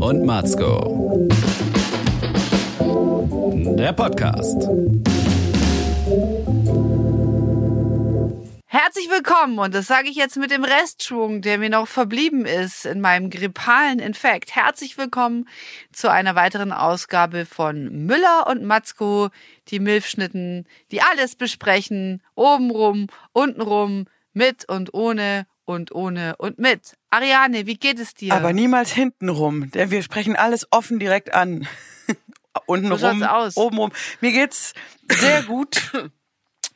und Matzko. Der Podcast. Herzlich willkommen und das sage ich jetzt mit dem Restschwung, der mir noch verblieben ist in meinem grippalen Infekt. Herzlich willkommen zu einer weiteren Ausgabe von Müller und Matzko, die Milfschnitten, die alles besprechen, obenrum, untenrum, mit und ohne und ohne und mit. Ariane, wie geht es dir? Aber niemals hintenrum, denn wir sprechen alles offen direkt an. Untenrum, obenrum. Mir geht's sehr gut.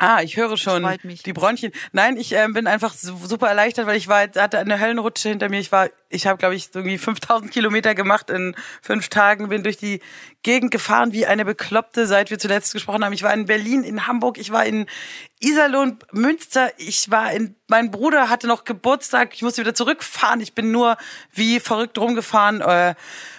Ah, ich höre schon die Bronchien. Nein, ich äh, bin einfach super erleichtert, weil ich war hatte eine Höllenrutsche hinter mir. Ich war, ich habe glaube ich irgendwie 5000 Kilometer gemacht in fünf Tagen, bin durch die Gegend gefahren wie eine Bekloppte, seit wir zuletzt gesprochen haben. Ich war in Berlin, in Hamburg, ich war in Iserlohn, Münster. Ich war in, mein Bruder hatte noch Geburtstag. Ich musste wieder zurückfahren. Ich bin nur wie verrückt rumgefahren. Äh,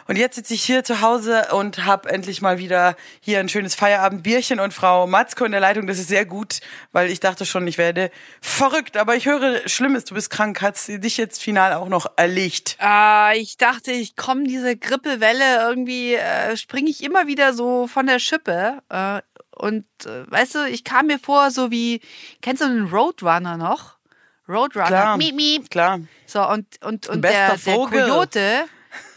und jetzt sitze ich hier zu Hause und habe endlich mal wieder hier ein schönes Feierabendbierchen und Frau Matzko in der Leitung. Das ist sehr gut, weil ich dachte schon, ich werde verrückt. Aber ich höre Schlimmes, du bist krank. Hat dich jetzt final auch noch erlegt? Äh, ich dachte, ich komme diese Grippewelle irgendwie, äh, springe ich immer wieder so von der Schippe. Äh, und äh, weißt du, ich kam mir vor, so wie, kennst du den Roadrunner noch? Roadrunner. Klar, miep, miep. klar. So, und, und, und der, der Coyote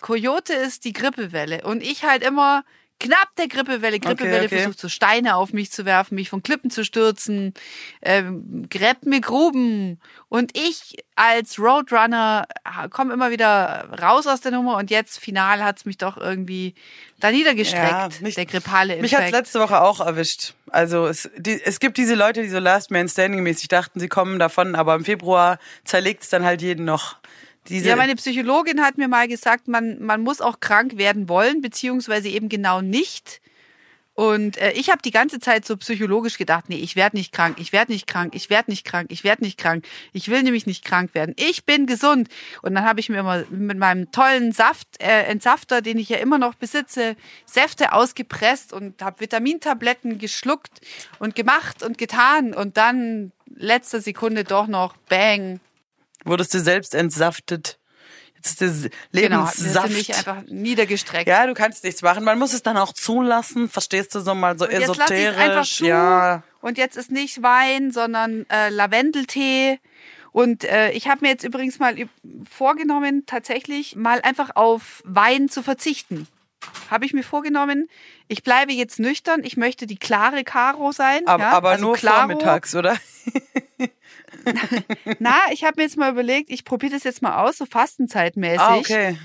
Coyote ist die Grippewelle. Und ich halt immer knapp der Grippewelle. Grippewelle okay, okay. versucht so Steine auf mich zu werfen, mich von Klippen zu stürzen, ähm, gräbt mir Gruben. Und ich als Roadrunner komme immer wieder raus aus der Nummer und jetzt final hat's mich doch irgendwie da niedergestreckt, ja, mich, der grippale Infekt. Mich hat's letzte Woche auch erwischt. Also es, die, es gibt diese Leute, die so Last Man Standing mäßig dachten, sie kommen davon, aber im Februar zerlegt's dann halt jeden noch. Diese ja, meine Psychologin hat mir mal gesagt, man, man muss auch krank werden wollen, beziehungsweise eben genau nicht. Und äh, ich habe die ganze Zeit so psychologisch gedacht, nee, ich werde nicht krank, ich werde nicht krank, ich werde nicht krank, ich werde nicht krank. Ich will nämlich nicht krank werden. Ich bin gesund. Und dann habe ich mir immer mit meinem tollen Saft, äh, Entsafter, den ich ja immer noch besitze, Säfte ausgepresst und habe Vitamintabletten geschluckt und gemacht und getan. Und dann letzter Sekunde doch noch Bang, Wurdest du selbst entsaftet? Jetzt ist der Lebenssaft. Genau, mich einfach niedergestreckt. Ja, du kannst nichts machen. Man muss es dann auch zulassen. Verstehst du so mal so und jetzt esoterisch? einfach zu. Ja. Und jetzt ist nicht Wein, sondern äh, Lavendeltee. Und äh, ich habe mir jetzt übrigens mal vorgenommen, tatsächlich mal einfach auf Wein zu verzichten. Habe ich mir vorgenommen. Ich bleibe jetzt nüchtern. Ich möchte die klare Karo sein. Aber, ja? aber also nur Claro. vormittags, oder? Na, ich habe mir jetzt mal überlegt, ich probiere das jetzt mal aus, so fastenzeitmäßig. Ah, okay.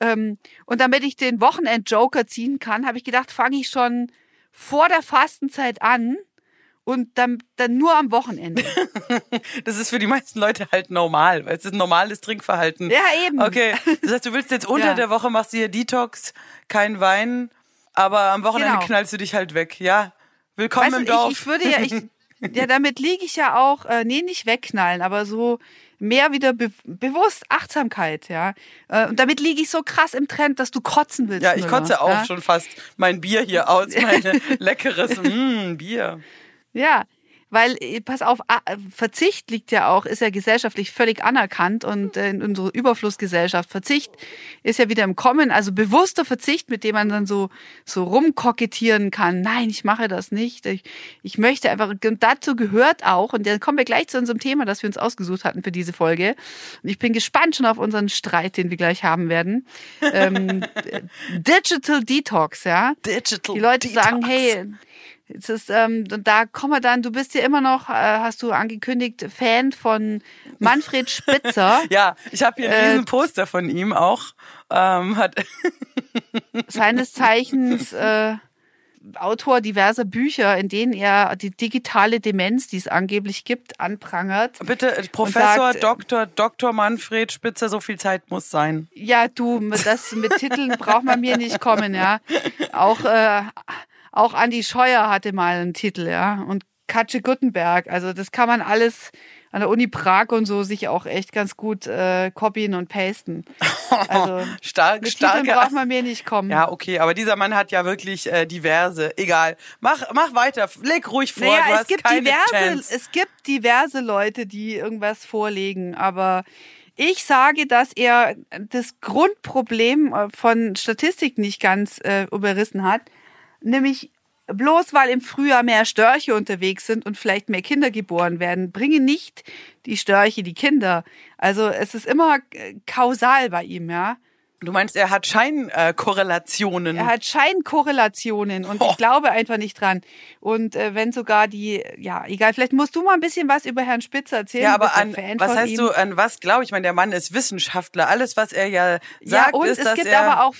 Ähm, und damit ich den Wochenend-Joker ziehen kann, habe ich gedacht, fange ich schon vor der Fastenzeit an und dann, dann nur am Wochenende. das ist für die meisten Leute halt normal, weil es ist ein normales Trinkverhalten. Ja, eben. Okay, das heißt, du willst jetzt unter ja. der Woche machst du hier Detox, kein Wein, aber am Wochenende genau. knallst du dich halt weg, ja? Willkommen weißt im Dorf. Ich, ich würde ja, ich, ja, damit liege ich ja auch, äh, nee, nicht wegknallen, aber so mehr wieder be bewusst Achtsamkeit, ja. Äh, und damit liege ich so krass im Trend, dass du kotzen willst. Ja, ich kotze auch ja? schon fast mein Bier hier aus, mein leckeres mm, Bier. Ja, weil, äh, pass auf, Verzicht liegt ja auch, ist ja gesellschaftlich völlig anerkannt und äh, in unserer Überflussgesellschaft. Verzicht ist ja wieder im Kommen, also bewusster Verzicht, mit dem man dann so, so rumkokettieren kann. Nein, ich mache das nicht. Ich, ich möchte einfach, und dazu gehört auch, und dann kommen wir gleich zu unserem Thema, das wir uns ausgesucht hatten für diese Folge. Und ich bin gespannt schon auf unseren Streit, den wir gleich haben werden. Ähm, Digital Detox, ja. Digital Die Leute Detox. sagen, hey, Jetzt ist, ähm, da kommen wir dann, du bist ja immer noch, äh, hast du angekündigt, Fan von Manfred Spitzer. ja, ich habe hier äh, Poster von ihm auch. Ähm, hat seines Zeichens äh, Autor diverser Bücher, in denen er die digitale Demenz, die es angeblich gibt, anprangert. Bitte, äh, Professor, sagt, Dr. Dr. Manfred Spitzer, so viel Zeit muss sein. Ja, du, das mit Titeln braucht man mir nicht kommen, ja. Auch äh, auch Andi Scheuer hatte mal einen Titel, ja. Und Katje Guttenberg. Also das kann man alles an der Uni Prag und so sich auch echt ganz gut äh, copyen und pasten. Also stark, mit starke. Titeln braucht man mir nicht kommen. Ja, okay, aber dieser Mann hat ja wirklich äh, diverse. Egal, mach mach weiter, leg ruhig vor. Naja, du es hast gibt keine diverse, Chance. es gibt diverse Leute, die irgendwas vorlegen, aber Ich sage, dass er das Grundproblem äh, von Statistik nicht ganz äh, überrissen hat, nämlich bloß weil im Frühjahr mehr Störche unterwegs sind und vielleicht mehr Kinder geboren werden, bringen nicht die Störche die Kinder. Also es ist immer äh, kausal bei ihm, ja. Du meinst, er hat Scheinkorrelationen. Äh, er hat Scheinkorrelationen und oh. ich glaube einfach nicht dran. Und äh, wenn sogar die, ja, egal, vielleicht musst du mal ein bisschen was über Herrn Spitzer erzählen. Ja, aber an, was heißt ihm. du, an was glaube ich? Ich meine, der Mann ist Wissenschaftler. Alles, was er ja sagt, ja, und ist, es dass gibt er aber auch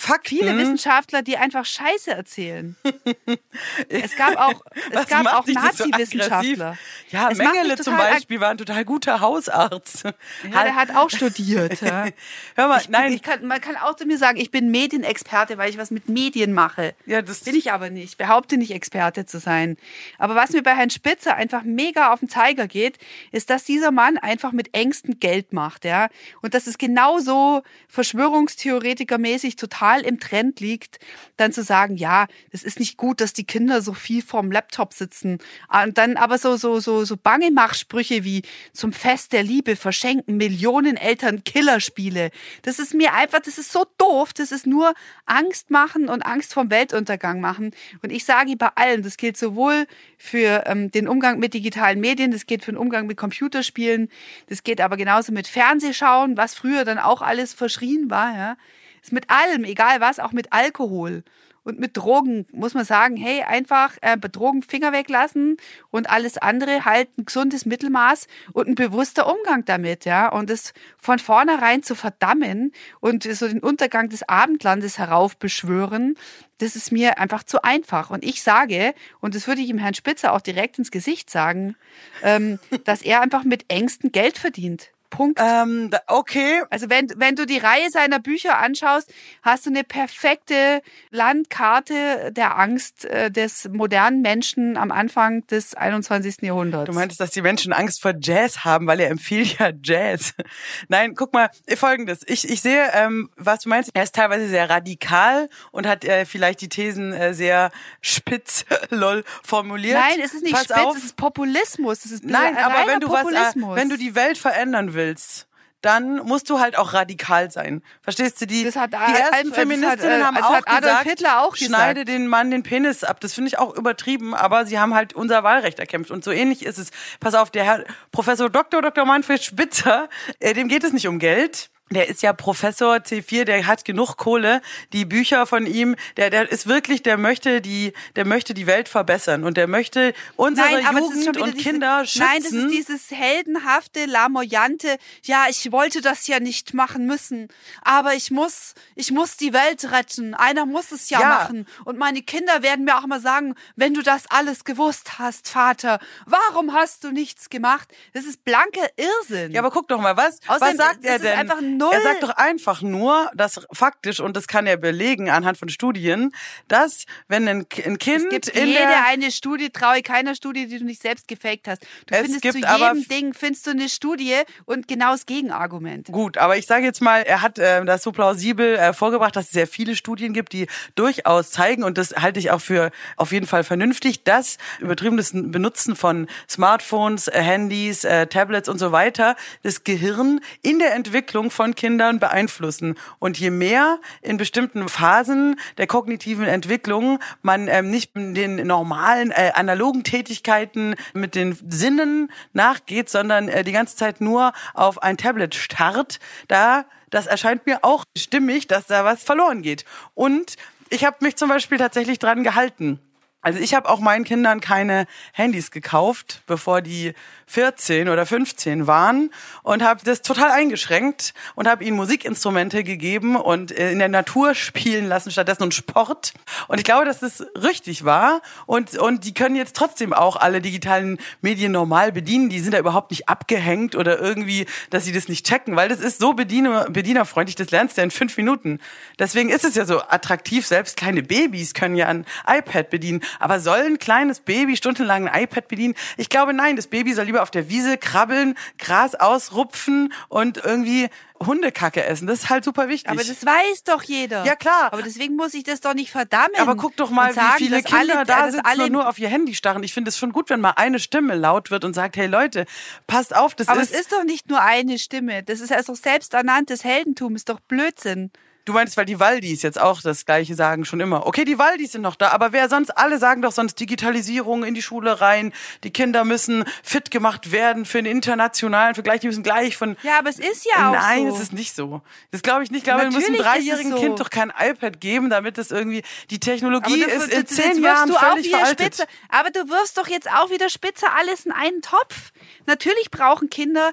Fakten. Viele Wissenschaftler, die einfach Scheiße erzählen. es gab auch, es gab auch Nazi-Wissenschaftler. So ja, es Mengele zum Beispiel war ein total guter Hausarzt. Ja, der hat auch studiert. Ja. Hör mal, ich, nein. Ich kann, man kann auch zu mir sagen, ich bin Medienexperte, weil ich was mit Medien mache. Ja, das bin ich aber nicht. Behaupte nicht, Experte zu sein. Aber was mir bei Herrn Spitzer einfach mega auf den Zeiger geht, ist, dass dieser Mann einfach mit Ängsten Geld macht, ja. Und das ist genauso Verschwörungstheoretikermäßig total total im Trend liegt, dann zu sagen, ja, es ist nicht gut, dass die Kinder so viel vorm Laptop sitzen. Und dann aber so, so, so, so Bangemachsprüche wie zum Fest der Liebe verschenken Millionen Eltern Killerspiele. Das ist mir einfach, das ist so doof. Das ist nur Angst machen und Angst vom Weltuntergang machen. Und ich sage bei allen, das gilt sowohl für ähm, den Umgang mit digitalen Medien, das geht für den Umgang mit Computerspielen, das geht aber genauso mit Fernsehschauen, was früher dann auch alles verschrien war, ja. Ist mit allem, egal was, auch mit Alkohol und mit Drogen muss man sagen, hey, einfach äh, bei Drogen Finger weglassen und alles andere halt ein gesundes Mittelmaß und ein bewusster Umgang damit, ja. Und es von vornherein zu verdammen und so den Untergang des Abendlandes heraufbeschwören, das ist mir einfach zu einfach. Und ich sage, und das würde ich ihm Herrn Spitzer auch direkt ins Gesicht sagen, ähm, dass er einfach mit Ängsten Geld verdient. Punkt. Ähm, okay. Also wenn, wenn du die Reihe seiner Bücher anschaust, hast du eine perfekte Landkarte der Angst äh, des modernen Menschen am Anfang des 21. Jahrhunderts. Du meintest, dass die Menschen Angst vor Jazz haben, weil er empfiehlt ja Jazz. Nein, guck mal, folgendes. Ich, ich sehe, ähm, was du meinst. Er ist teilweise sehr radikal und hat äh, vielleicht die Thesen äh, sehr spitz, lol, formuliert. Nein, es ist nicht Pass spitz, auf. es ist Populismus. Es ist Nein, aber wenn du was, äh, wenn du die Welt verändern willst, willst, dann musst du halt auch radikal sein. Verstehst du? Die, das hat, die ersten Feministinnen hat, äh, haben auch gesagt, Hitler auch schneide den Mann den Penis ab. Das finde ich auch übertrieben, aber sie haben halt unser Wahlrecht erkämpft. Und so ähnlich ist es. Pass auf, der Herr Professor Dr. Dr. Manfred Spitzer, äh, dem geht es nicht um Geld der ist ja Professor C4, der hat genug Kohle. Die Bücher von ihm, der, der ist wirklich, der möchte die, der möchte die Welt verbessern und der möchte unsere nein, Jugend und diese, Kinder schützen. Nein, das ist dieses heldenhafte, lamoyante, ja, ich wollte das ja nicht machen müssen, aber ich muss, ich muss die Welt retten. Einer muss es ja, ja. machen. Und meine Kinder werden mir auch mal sagen, wenn du das alles gewusst hast, Vater, warum hast du nichts gemacht? Das ist blanker Irrsinn. Ja, aber guck doch mal, was, Außerdem, was sagt er denn? Null. Er sagt doch einfach nur, dass faktisch, und das kann er belegen anhand von Studien, dass wenn ein, ein Kind es gibt in jede der eine Studie, traue keiner Studie, die du nicht selbst gefaked hast. Du es findest zu jedem Ding findest du eine Studie und genau das Gegenargument. Gut, aber ich sage jetzt mal, er hat äh, das so plausibel äh, vorgebracht, dass es sehr viele Studien gibt, die durchaus zeigen, und das halte ich auch für auf jeden Fall vernünftig, dass übertriebenes Benutzen von Smartphones, äh, Handys, äh, Tablets und so weiter das Gehirn in der Entwicklung von von Kindern beeinflussen. Und je mehr in bestimmten Phasen der kognitiven Entwicklung man ähm, nicht den normalen äh, analogen Tätigkeiten mit den Sinnen nachgeht, sondern äh, die ganze Zeit nur auf ein Tablet starrt, da das erscheint mir auch stimmig, dass da was verloren geht. Und ich habe mich zum Beispiel tatsächlich dran gehalten. Also ich habe auch meinen Kindern keine Handys gekauft, bevor die 14 oder 15 waren und habe das total eingeschränkt und habe ihnen Musikinstrumente gegeben und äh, in der Natur spielen lassen stattdessen und Sport. Und ich glaube, dass das richtig war und und die können jetzt trotzdem auch alle digitalen Medien normal bedienen. Die sind da überhaupt nicht abgehängt oder irgendwie, dass sie das nicht checken, weil das ist so bediener, bedienerfreundlich. Das lernst du ja in fünf Minuten. Deswegen ist es ja so attraktiv. Selbst kleine Babys können ja ein iPad bedienen. Aber soll ein kleines Baby stundenlang ein iPad bedienen? Ich glaube nein, das Baby soll lieber auf der Wiese krabbeln, Gras ausrupfen und irgendwie Hundekacke essen. Das ist halt super wichtig. Aber das weiß doch jeder. Ja, klar. Aber deswegen muss ich das doch nicht verdammen. Aber guck doch mal, sagen, wie viele Kinder alle, da sitzen alle und nur auf ihr Handy starren. Ich finde es schon gut, wenn mal eine Stimme laut wird und sagt, hey Leute, passt auf, das Aber ist... Aber es ist doch nicht nur eine Stimme. Das ist also selbsternanntes Heldentum. Ist doch Blödsinn. Du meinst, weil die Waldis jetzt auch das Gleiche sagen, schon immer. Okay, die Waldis sind noch da, aber wer sonst, alle sagen doch sonst Digitalisierung in die Schule rein. Die Kinder müssen fit gemacht werden für den internationalen Vergleich. Die müssen gleich von. Ja, aber es ist ja auch Nein, so. es ist nicht so. Das glaube ich nicht. Ich glaube, wir müssen einem dreijährigen so. Kind doch kein iPad geben, damit es irgendwie, die Technologie du, ist in du, zehn Jahren völlig veraltet. Spitze, aber du wirfst doch jetzt auch wieder spitze alles in einen Topf. Natürlich brauchen Kinder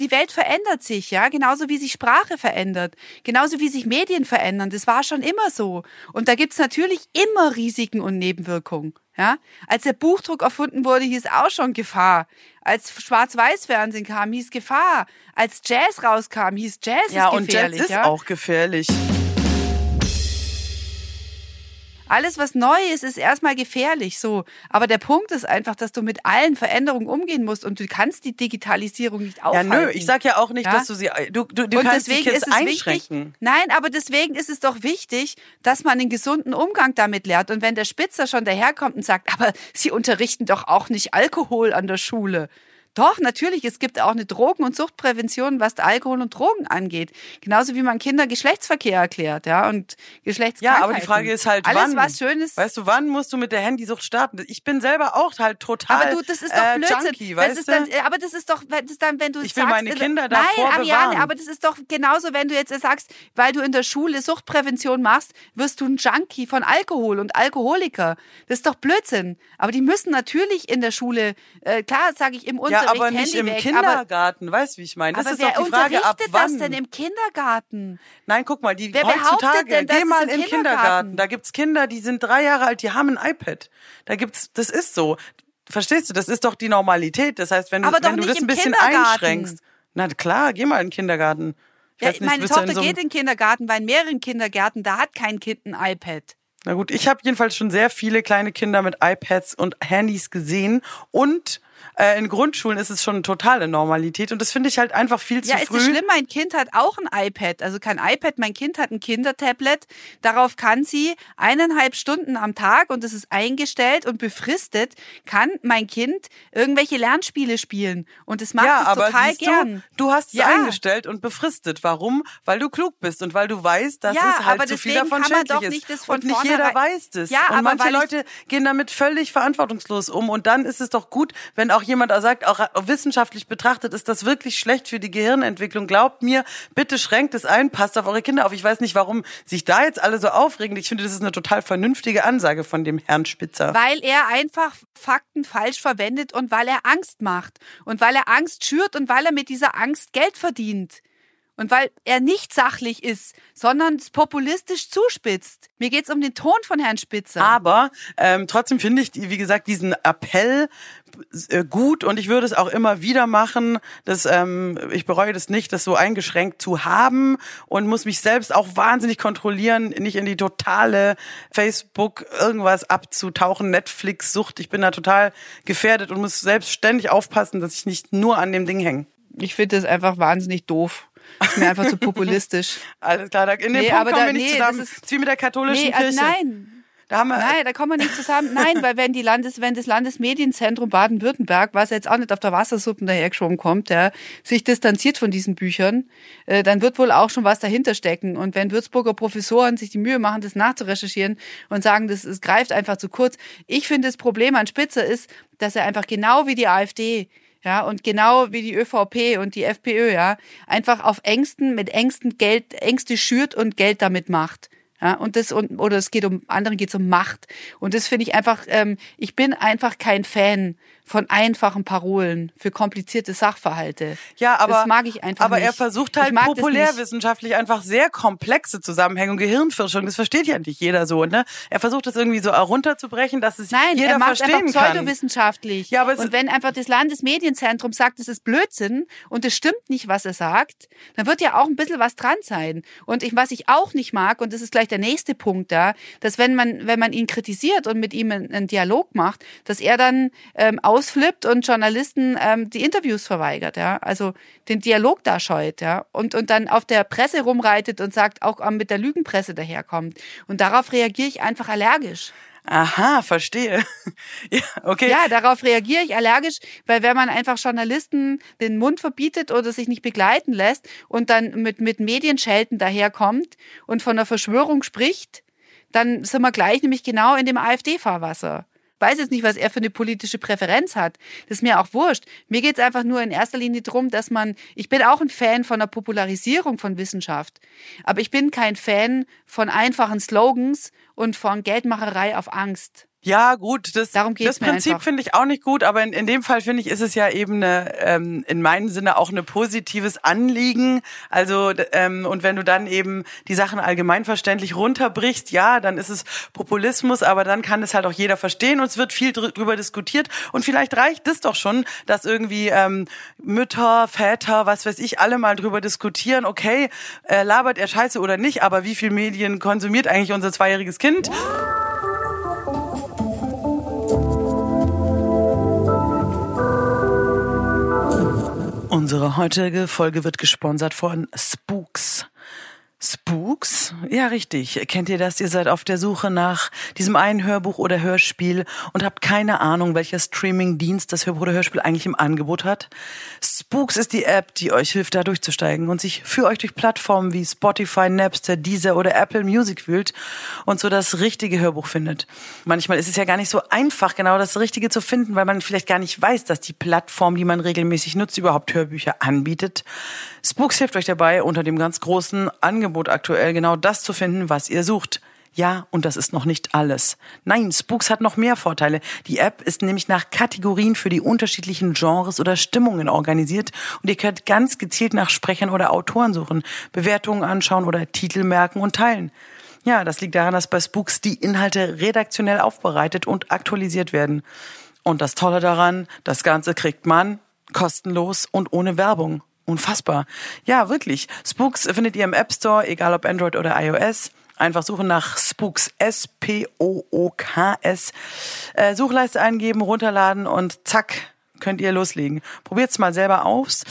die Welt verändert sich, ja, genauso wie sich Sprache verändert, genauso wie sich Medien verändern. Das war schon immer so. Und da gibt's natürlich immer Risiken und Nebenwirkungen. Ja? Als der Buchdruck erfunden wurde, hieß auch schon Gefahr. Als Schwarz-Weiß-Fernsehen kam, hieß Gefahr. Als Jazz rauskam, hieß Jazz ja, ist gefährlich. Ja, und Jazz ist ja? auch gefährlich. Alles, was neu ist, ist erstmal gefährlich, so. Aber der Punkt ist einfach, dass du mit allen Veränderungen umgehen musst und du kannst die Digitalisierung nicht aufhalten. Ja, nö, ich sag ja auch nicht, ja? dass du sie, du, du, du kannst die Kids einschränken. Wichtig, nein, aber deswegen ist es doch wichtig, dass man einen gesunden Umgang damit lernt. Und wenn der Spitzer schon daherkommt und sagt, aber sie unterrichten doch auch nicht Alkohol an der Schule. Doch, natürlich. Es gibt auch eine Drogen- und Suchtprävention, was Alkohol und Drogen angeht. Genauso wie man Kinder Geschlechtsverkehr erklärt, ja, und Geschlechtskrankheiten. Ja, aber die Frage ist halt, Alles, wann? was schön ist. Weißt du, wann musst du mit der Handysucht starten? Ich bin selber auch halt total Aber du, das ist doch äh, Blödsinn. Junkie, weißt das dann, aber das ist doch, das ist dann, wenn du ich will sagst, meine Kinder davor Nein, Ariane, bewahren. aber das ist doch genauso, wenn du jetzt sagst, weil du in der Schule Suchtprävention machst, wirst du ein Junkie von Alkohol und Alkoholiker. Das ist doch Blödsinn. Aber die müssen natürlich in der Schule, äh, klar, sage ich im Unterricht, ja, aber nicht Handy im weg, Kindergarten, aber, weißt du, wie ich meine? Das ist wer doch die Frage, ab wann. das denn im Kindergarten? Nein, guck mal, die wer heutzutage, denn, geh mal in den Kindergarten. Kindergarten. Da gibt's Kinder, die sind drei Jahre alt, die haben ein iPad. Da gibt's, das ist so. Verstehst du? Das ist doch die Normalität. Das heißt, wenn du, wenn du das ein bisschen einschränkst. Na klar, geh mal in den Kindergarten. Ja, nicht, meine Tochter so geht in den Kindergarten, weil in mehreren Kindergärten, da hat kein Kind ein iPad. Na gut, ich habe jedenfalls schon sehr viele kleine Kinder mit iPads und Handys gesehen und äh, in Grundschulen ist es schon eine totale Normalität und das finde ich halt einfach viel zu ja, früh. Ja, ist schlimm, mein Kind hat auch ein iPad, also kein iPad, mein Kind hat ein Kindertablet. Darauf kann sie eineinhalb Stunden am Tag und das ist eingestellt und befristet, kann mein Kind irgendwelche Lernspiele spielen und das macht ja, es aber total gern. Du, du hast es ja. eingestellt und befristet. Warum? Weil du klug bist und weil du weißt, dass ja, es halt zu viel davon schädlich ist. und nicht jeder weiß das. Ja, und aber manche Leute gehen damit völlig verantwortungslos um und dann ist es doch gut, wenn auch jemand sagt, auch wissenschaftlich betrachtet, ist das wirklich schlecht für die Gehirnentwicklung. Glaubt mir, bitte schränkt es ein, passt auf eure Kinder auf. Ich weiß nicht, warum sich da jetzt alle so aufregen. Ich finde, das ist eine total vernünftige Ansage von dem Herrn Spitzer. Weil er einfach Fakten falsch verwendet und weil er Angst macht und weil er Angst schürt und weil er mit dieser Angst Geld verdient. Und weil er nicht sachlich ist, sondern populistisch zuspitzt. Mir geht's um den Ton von Herrn Spitzer. Aber ähm, trotzdem finde ich, wie gesagt, diesen Appell äh, gut und ich würde es auch immer wieder machen. Das, ähm, ich bereue das nicht, das so eingeschränkt zu haben und muss mich selbst auch wahnsinnig kontrollieren, nicht in die totale Facebook irgendwas abzutauchen, Netflix-Sucht. Ich bin da total gefährdet und muss selbst ständig aufpassen, dass ich nicht nur an dem Ding hänge. Ich finde das einfach wahnsinnig doof. Ist mir einfach zu populistisch. Alles klar, in dem nee, Punkt kommen da, wir nicht nee, zusammen. Das ist, wie mit der katholischen nee, Kirche. nein. Da haben wir Nein, da kommen wir nicht zusammen. Nein, weil wenn die Landes, wenn das Landesmedienzentrum Baden-Württemberg, was jetzt auch nicht auf der Wassersuppe dahergeschoben kommt, ja, sich distanziert von diesen Büchern, äh, dann wird wohl auch schon was dahinter stecken. Und wenn Würzburger Professoren sich die Mühe machen, das nachzurecherchieren und sagen, das, es greift einfach zu kurz. Ich finde, das Problem an Spitzer ist, dass er einfach genau wie die AfD ja, und genau wie die ÖVP und die FPÖ, ja, einfach auf Ängsten, mit Ängsten Geld, Ängste schürt und Geld damit macht. Ja, und das und oder es geht um anderen geht es um Macht und das finde ich einfach. Ähm, ich bin einfach kein Fan von einfachen Parolen für komplizierte Sachverhalte. Ja, aber das mag ich einfach aber nicht. er versucht halt populärwissenschaftlich einfach sehr komplexe Zusammenhänge und Gehirnforschung. Das versteht ja nicht jeder so, ne? Er versucht das irgendwie so runterzubrechen, dass es Nein, jeder er macht verstehen einfach kann. pseudowissenschaftlich. Ja, aber und wenn einfach das Landesmedienzentrum sagt, es ist Blödsinn und es stimmt nicht, was er sagt, dann wird ja auch ein bisschen was dran sein. Und ich, was ich auch nicht mag, und das ist gleich der nächste Punkt da, dass wenn man wenn man ihn kritisiert und mit ihm einen, einen Dialog macht, dass er dann ähm, ausflippt und Journalisten ähm, die Interviews verweigert, ja, also den Dialog da scheut, ja, und, und dann auf der Presse rumreitet und sagt, auch mit der Lügenpresse daherkommt. Und darauf reagiere ich einfach allergisch. Aha, verstehe. ja, okay. Ja, darauf reagiere ich allergisch, weil wenn man einfach Journalisten den Mund verbietet oder sich nicht begleiten lässt und dann mit, mit Medienschelten daherkommt und von der Verschwörung spricht, dann sind wir gleich nämlich genau in dem AfD-Fahrwasser weiß jetzt nicht, was er für eine politische Präferenz hat. Das ist mir auch wurscht. Mir geht es einfach nur in erster Linie darum, dass man, ich bin auch ein Fan von der Popularisierung von Wissenschaft, aber ich bin kein Fan von einfachen Slogans und von Geldmacherei auf Angst. Ja, gut, das, Darum geht's das Prinzip finde ich auch nicht gut, aber in, in dem Fall finde ich, ist es ja eben eine, ähm, in meinem Sinne auch ein positives Anliegen. Also, ähm, und wenn du dann eben die Sachen allgemeinverständlich runterbrichst, ja, dann ist es Populismus, aber dann kann es halt auch jeder verstehen und es wird viel drüber diskutiert. Und vielleicht reicht es doch schon, dass irgendwie ähm, Mütter, Väter, was weiß ich, alle mal drüber diskutieren, okay, äh, labert er scheiße oder nicht, aber wie viel Medien konsumiert eigentlich unser zweijähriges Kind? Unsere heutige Folge wird gesponsert von Spooks. Spooks? Ja, richtig. Kennt ihr das? Ihr seid auf der Suche nach diesem einen Hörbuch oder Hörspiel und habt keine Ahnung, welcher Streaming-Dienst das Hörbuch oder Hörspiel eigentlich im Angebot hat? Spooks ist die App, die euch hilft, da durchzusteigen und sich für euch durch Plattformen wie Spotify, Napster, Deezer oder Apple Music wühlt und so das richtige Hörbuch findet. Manchmal ist es ja gar nicht so einfach, genau das Richtige zu finden, weil man vielleicht gar nicht weiß, dass die Plattform, die man regelmäßig nutzt, überhaupt Hörbücher anbietet. Spooks hilft euch dabei, unter dem ganz großen Angebot aktuell genau das zu finden, was ihr sucht. Ja, und das ist noch nicht alles. Nein, Spooks hat noch mehr Vorteile. Die App ist nämlich nach Kategorien für die unterschiedlichen Genres oder Stimmungen organisiert und ihr könnt ganz gezielt nach Sprechern oder Autoren suchen, Bewertungen anschauen oder Titel merken und teilen. Ja, das liegt daran, dass bei Spooks die Inhalte redaktionell aufbereitet und aktualisiert werden. Und das Tolle daran, das Ganze kriegt man kostenlos und ohne Werbung. Unfassbar. Ja, wirklich. Spooks findet ihr im App Store, egal ob Android oder iOS. Einfach suchen nach Spooks, S-P-O-O-K-S. Äh, Suchleiste eingeben, runterladen und zack, könnt ihr loslegen. Probiert's mal selber aus.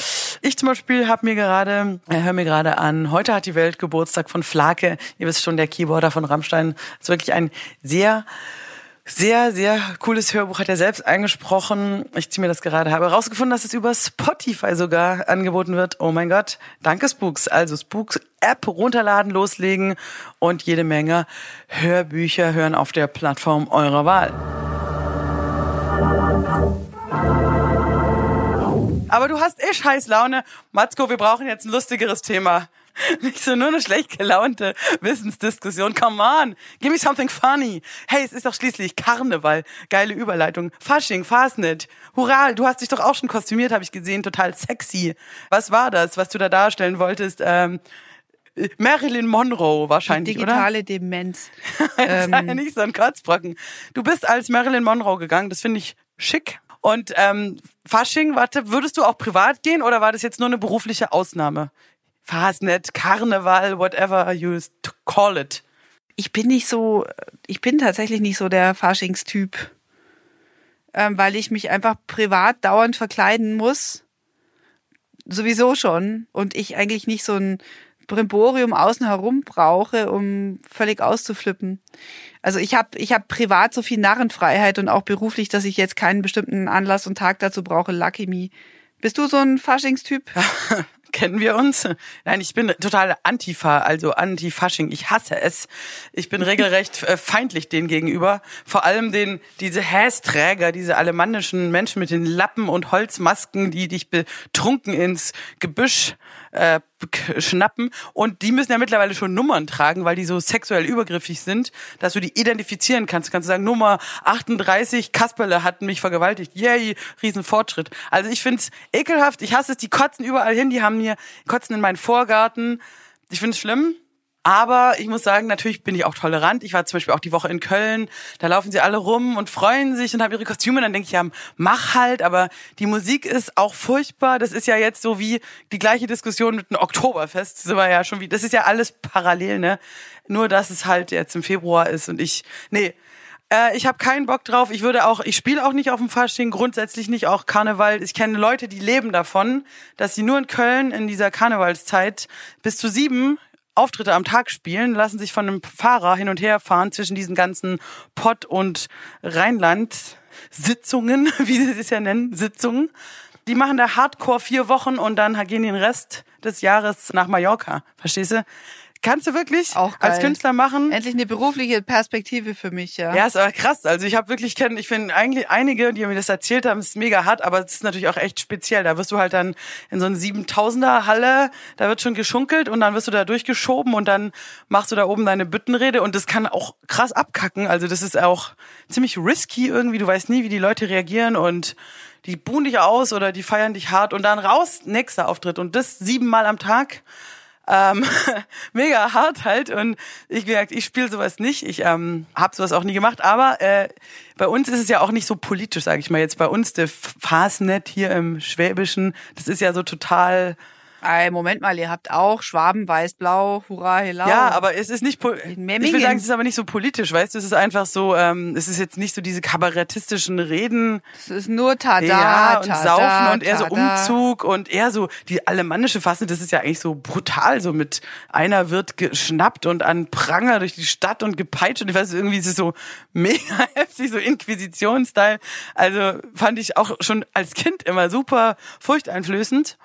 Ich zum Beispiel habe mir gerade, äh, höre mir gerade an, heute hat die Welt Geburtstag von Flake. Ihr wisst schon, der Keyboarder von Rammstein. ist wirklich ein sehr sehr, sehr cooles Hörbuch hat er selbst eingesprochen. Ich ziehe mir das gerade. Habe herausgefunden, dass es über Spotify sogar angeboten wird. Oh mein Gott. Danke Spooks. Also Spooks App runterladen, loslegen und jede Menge Hörbücher hören auf der Plattform eurer Wahl. Aber du hast eh scheiß Laune. Matzko, wir brauchen jetzt ein lustigeres Thema. Nicht so nur eine schlecht gelaunte Wissensdiskussion. Come on, give me something funny. Hey, es ist doch schließlich Karneval. Geile Überleitung. Fasching, Fastnet. Hurra, du hast dich doch auch schon kostümiert, habe ich gesehen. Total sexy. Was war das, was du da darstellen wolltest? Ähm, Marilyn Monroe wahrscheinlich, Digitale oder? Demenz. das war ja ähm. nicht so ein Kotzbrocken. Du bist als Marilyn Monroe gegangen. Das finde ich schick. Und ähm, Fasching, warte, würdest du auch privat gehen oder war das jetzt nur eine berufliche Ausnahme? Fastnet, Karneval, whatever you call it. Ich bin nicht so, ich bin tatsächlich nicht so der Faschingstyp, ähm, weil ich mich einfach privat dauernd verkleiden muss. Sowieso schon. Und ich eigentlich nicht so ein Brimborium außen herum brauche, um völlig auszuflippen. Also ich habe ich hab privat so viel Narrenfreiheit und auch beruflich, dass ich jetzt keinen bestimmten Anlass und Tag dazu brauche. Lucky me. Bist du so ein Faschingstyp? kennen wir uns? Nein, ich bin total Antifa, also Anti-Fasching. Ich hasse es. Ich bin regelrecht äh, feindlich denen gegenüber. Vor allem den, diese Hästräger, diese alemannischen Menschen mit den Lappen und Holzmasken, die dich betrunken ins Gebüsch äh, schnappen und die müssen ja mittlerweile schon Nummern tragen, weil die so sexuell übergriffig sind, dass du die identifizieren kannst. Du kannst sagen, Nummer 38, Kasperle hat mich vergewaltigt. Yay, Riesenfortschritt. Also ich find's ekelhaft, ich hasse es, die kotzen überall hin, die haben mir kotzen in meinen Vorgarten. Ich find's schlimm. Aber ich muss sagen, natürlich bin ich auch tolerant. Ich war zum Beispiel auch die Woche in Köln. Da laufen sie alle rum und freuen sich und haben ihre Kostüme. Dann denke ich, ja, mach halt. Aber die Musik ist auch furchtbar. Das ist ja jetzt so wie die gleiche Diskussion mit dem Oktoberfest. Das war ja schon wie, das ist ja alles parallel, ne? Nur, dass es halt jetzt im Februar ist und ich, nee, äh, ich habe keinen Bock drauf. Ich würde auch, ich spiele auch nicht auf dem Fasching, grundsätzlich nicht auch Karneval. Ich kenne Leute, die leben davon, dass sie nur in Köln in dieser Karnevalszeit bis zu sieben Auftritte am Tag spielen, lassen sich von einem Fahrer hin und her fahren zwischen diesen ganzen Pott- und Rheinland-Sitzungen, wie sie es ja nennen, Sitzungen. Die machen da Hardcore vier Wochen und dann gehen den Rest des Jahres nach Mallorca. Verstehst du? Kannst du wirklich auch als Künstler machen? Endlich eine berufliche Perspektive für mich, ja. Ja, ist aber krass. Also ich habe wirklich kennen, ich finde eigentlich einige, die mir das erzählt haben, ist mega hart, aber es ist natürlich auch echt speziell. Da wirst du halt dann in so eine 7000er Halle, da wird schon geschunkelt und dann wirst du da durchgeschoben und dann machst du da oben deine Büttenrede und das kann auch krass abkacken. Also das ist auch ziemlich risky irgendwie. Du weißt nie, wie die Leute reagieren und die buhen dich aus oder die feiern dich hart und dann raus, nächster Auftritt und das siebenmal am Tag ähm, mega hart halt und ich gesagt, ich spiele sowas nicht, ich ähm, habe sowas auch nie gemacht, aber äh, bei uns ist es ja auch nicht so politisch, sage ich mal jetzt. Bei uns der Fastnet hier im Schwäbischen, das ist ja so total Ey, Moment mal, ihr habt auch Schwaben, weiß, blau, hurra, hello. Ja, aber es ist nicht, ich will sagen, es ist aber nicht so politisch, weißt du, es ist einfach so, ähm, es ist jetzt nicht so diese kabarettistischen Reden. Es ist nur Tada, ja, und tada, Saufen und eher so Umzug und eher so, die alemannische Fassung, das ist ja eigentlich so brutal, so mit einer wird geschnappt und an Pranger durch die Stadt und gepeitscht und ich weiß, irgendwie ist es so mega heftig, so Inquisition-Style. Also fand ich auch schon als Kind immer super furchteinflößend.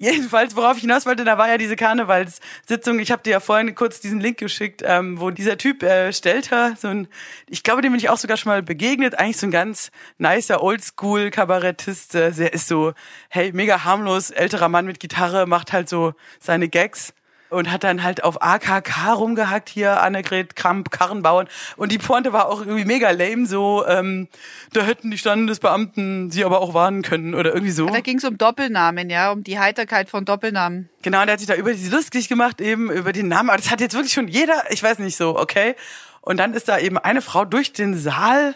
Jedenfalls, worauf ich hinaus wollte, da war ja diese Karnevalssitzung. Ich habe dir ja vorhin kurz diesen Link geschickt, ähm, wo dieser Typ äh, Stelter, so ein, ich glaube, dem bin ich auch sogar schon mal begegnet. Eigentlich so ein ganz nicer Oldschool-Kabarettist. Äh, der ist so, hey, mega harmlos, älterer Mann mit Gitarre, macht halt so seine Gags und hat dann halt auf AKK rumgehackt hier, Annegret Kramp, Karrenbauern. Und die Pointe war auch irgendwie mega lame, so, ähm, da hätten die Standesbeamten sie aber auch warnen können oder irgendwie so. Da ging es um Doppelnamen, ja, um die Heiterkeit von Doppelnamen. Genau, und der hat sich da über die lustig gemacht, eben über den Namen. Aber das hat jetzt wirklich schon jeder, ich weiß nicht so, okay. Und dann ist da eben eine Frau durch den Saal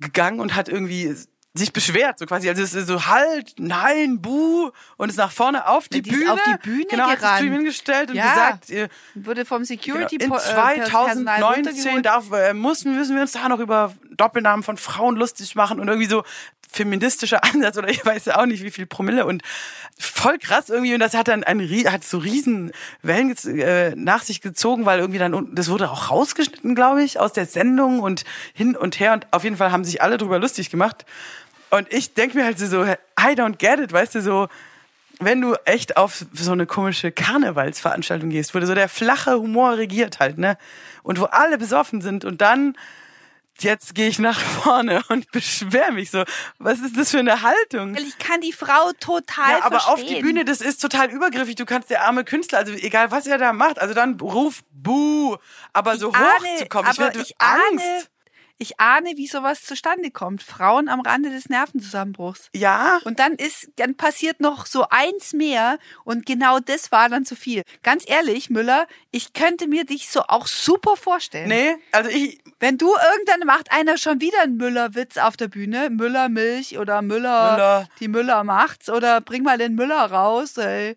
gegangen und hat irgendwie sich beschwert, so quasi. Also es ist so halt, nein, buh und ist nach vorne auf die, die Bühne. auf die Bühne genau, gerannt. hat sich zu ihm hingestellt und ja. gesagt, ihr, wurde vom Security genau, in 2019 darf, äh, müssen, müssen wir uns da noch über Doppelnamen von Frauen lustig machen und irgendwie so feministischer Ansatz oder ich weiß ja auch nicht wie viel Promille und voll krass irgendwie und das hat dann ein hat so riesen Wellen äh, nach sich gezogen, weil irgendwie dann das wurde auch rausgeschnitten, glaube ich, aus der Sendung und hin und her und auf jeden Fall haben sich alle drüber lustig gemacht. Und ich denke mir halt so, I don't get it, weißt du, so, wenn du echt auf so eine komische Karnevalsveranstaltung gehst, wo so der flache Humor regiert halt, ne? Und wo alle besoffen sind und dann jetzt gehe ich nach vorne und beschwer mich so. Was ist das für eine Haltung? Ich kann die Frau total Ja, aber verstehen. auf die Bühne, das ist total übergriffig. Du kannst der arme Künstler, also egal was er da macht, also dann ruf Buh, aber so ich hoch ahne, zu kommen, ich werde Angst. Ahne, ich ahne, wie sowas zustande kommt. Frauen am Rande des Nervenzusammenbruchs. Ja. Und dann ist, dann passiert noch so eins mehr und genau das war dann zu viel. Ganz ehrlich, Müller, ich könnte mir dich so auch super vorstellen. Nee, also ich. Wenn du irgendwann macht einer schon wieder einen Müller-Witz auf der Bühne, Müller Milch oder Müller, Müller. die Müller macht's oder bring mal den Müller raus, ey.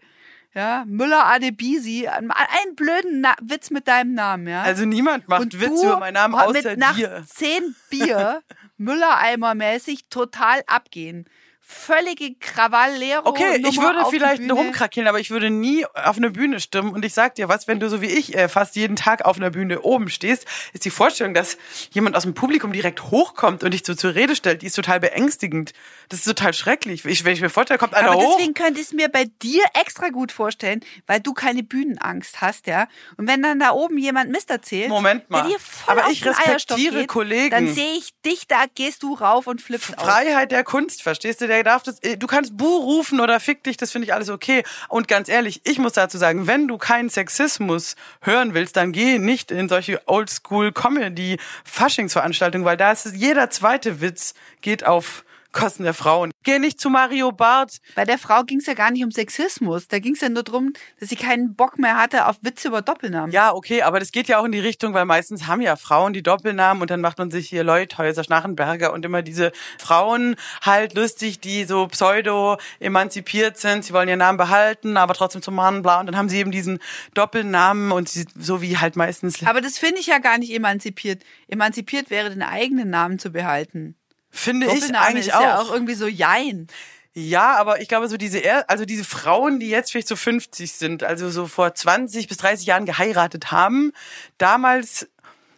Ja, Müller Adebisi, einen blöden Na Witz mit deinem Namen, ja. Also niemand macht Und Witz über meinen Namen außer mit nach dir. zehn Bier Müller-Eimer-mäßig total abgehen. Völlige Krawall-Lehre. Okay, ich Nummer würde auf die vielleicht Bühne. rumkrakkeln, aber ich würde nie auf eine Bühne stimmen. Und ich sag dir was, wenn du so wie ich äh, fast jeden Tag auf einer Bühne oben stehst, ist die Vorstellung, dass jemand aus dem Publikum direkt hochkommt und dich so zur Rede stellt, die ist total beängstigend. Das ist total schrecklich. Ich, wenn ich mir vorstelle, kommt einer Aber hoch. deswegen könnte ich es mir bei dir extra gut vorstellen, weil du keine Bühnenangst hast, ja. Und wenn dann da oben jemand Mist erzählt, Moment mal. Aber auf ich respektiere geht, Kollegen. Dann sehe ich dich, da gehst du rauf und flippst aus. Freiheit der Kunst, verstehst du? Der darf das, äh, du kannst Bu rufen oder fick dich, das finde ich alles okay. Und ganz ehrlich, ich muss dazu sagen, wenn du keinen Sexismus hören willst, dann geh nicht in solche Oldschool-Comedy-Faschingsveranstaltungen, weil da ist jeder zweite Witz geht auf Kosten der Frauen. Geh nicht zu Mario Barth. Bei der Frau ging es ja gar nicht um Sexismus. Da ging es ja nur darum, dass sie keinen Bock mehr hatte auf Witze über Doppelnamen. Ja, okay, aber das geht ja auch in die Richtung, weil meistens haben ja Frauen die Doppelnamen und dann macht man sich hier Leuthäuser, Schnarrenberger und immer diese Frauen halt lustig, die so pseudo emanzipiert sind. Sie wollen ihren Namen behalten, aber trotzdem zum Mann, bla. Und dann haben sie eben diesen Doppelnamen und sie, so wie halt meistens. Aber das finde ich ja gar nicht emanzipiert. Emanzipiert wäre, den eigenen Namen zu behalten. Finde ich eigentlich ist auch. ja auch irgendwie so jein. Ja, aber ich glaube, so diese, also diese Frauen, die jetzt vielleicht so 50 sind, also so vor 20 bis 30 Jahren geheiratet haben, damals